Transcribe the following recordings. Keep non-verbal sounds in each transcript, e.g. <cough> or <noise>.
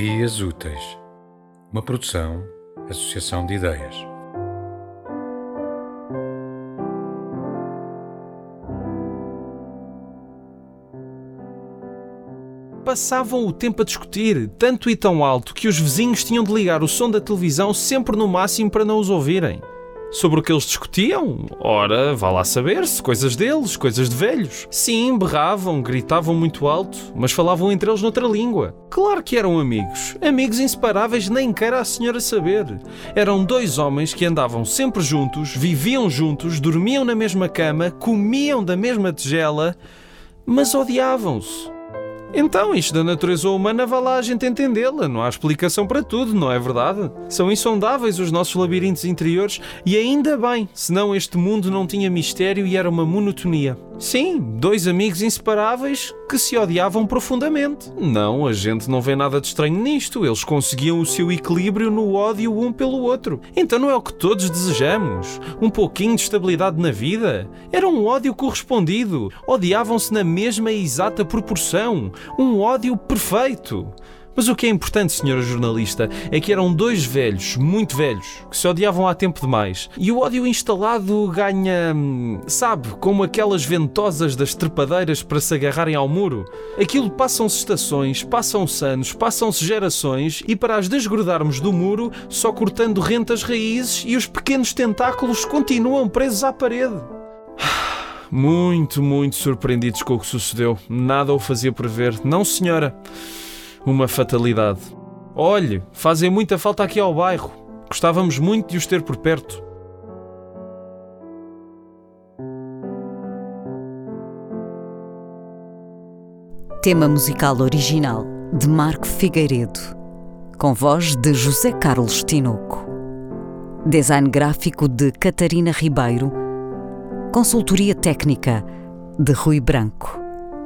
Ideias Úteis, uma produção, associação de ideias. Passavam o tempo a discutir, tanto e tão alto que os vizinhos tinham de ligar o som da televisão sempre no máximo para não os ouvirem. Sobre o que eles discutiam? Ora, vá lá saber-se, coisas deles, coisas de velhos. Sim, berravam, gritavam muito alto, mas falavam entre eles noutra língua. Claro que eram amigos, amigos inseparáveis, nem queira a senhora saber. Eram dois homens que andavam sempre juntos, viviam juntos, dormiam na mesma cama, comiam da mesma tigela, mas odiavam-se. Então, isto da natureza humana vá lá a gente entendê-la. Não há explicação para tudo, não é verdade? São insondáveis os nossos labirintos interiores e ainda bem, senão este mundo não tinha mistério e era uma monotonia. Sim, dois amigos inseparáveis que se odiavam profundamente. Não, a gente não vê nada de estranho nisto. Eles conseguiam o seu equilíbrio no ódio um pelo outro. Então não é o que todos desejamos? Um pouquinho de estabilidade na vida? Era um ódio correspondido. Odiavam-se na mesma e exata proporção. Um ódio perfeito. Mas o que é importante, senhora jornalista, é que eram dois velhos, muito velhos, que se odiavam há tempo demais. E o ódio instalado ganha. hum, sabe, como aquelas ventosas das trepadeiras para se agarrarem ao muro. Aquilo passam-se estações, passam-se anos, passam-se gerações e para as desgrudarmos do muro, só cortando rentas raízes e os pequenos tentáculos continuam presos à parede. <sighs> Muito, muito surpreendidos com o que sucedeu. Nada o fazia prever. Não, senhora. Uma fatalidade. Olhe, fazem muita falta aqui ao bairro. Gostávamos muito de os ter por perto. Tema musical original de Marco Figueiredo, com voz de José Carlos Tinoco. Design gráfico de Catarina Ribeiro. Consultoria técnica de Rui Branco.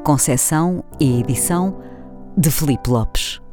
Concessão e edição de Felipe Lopes.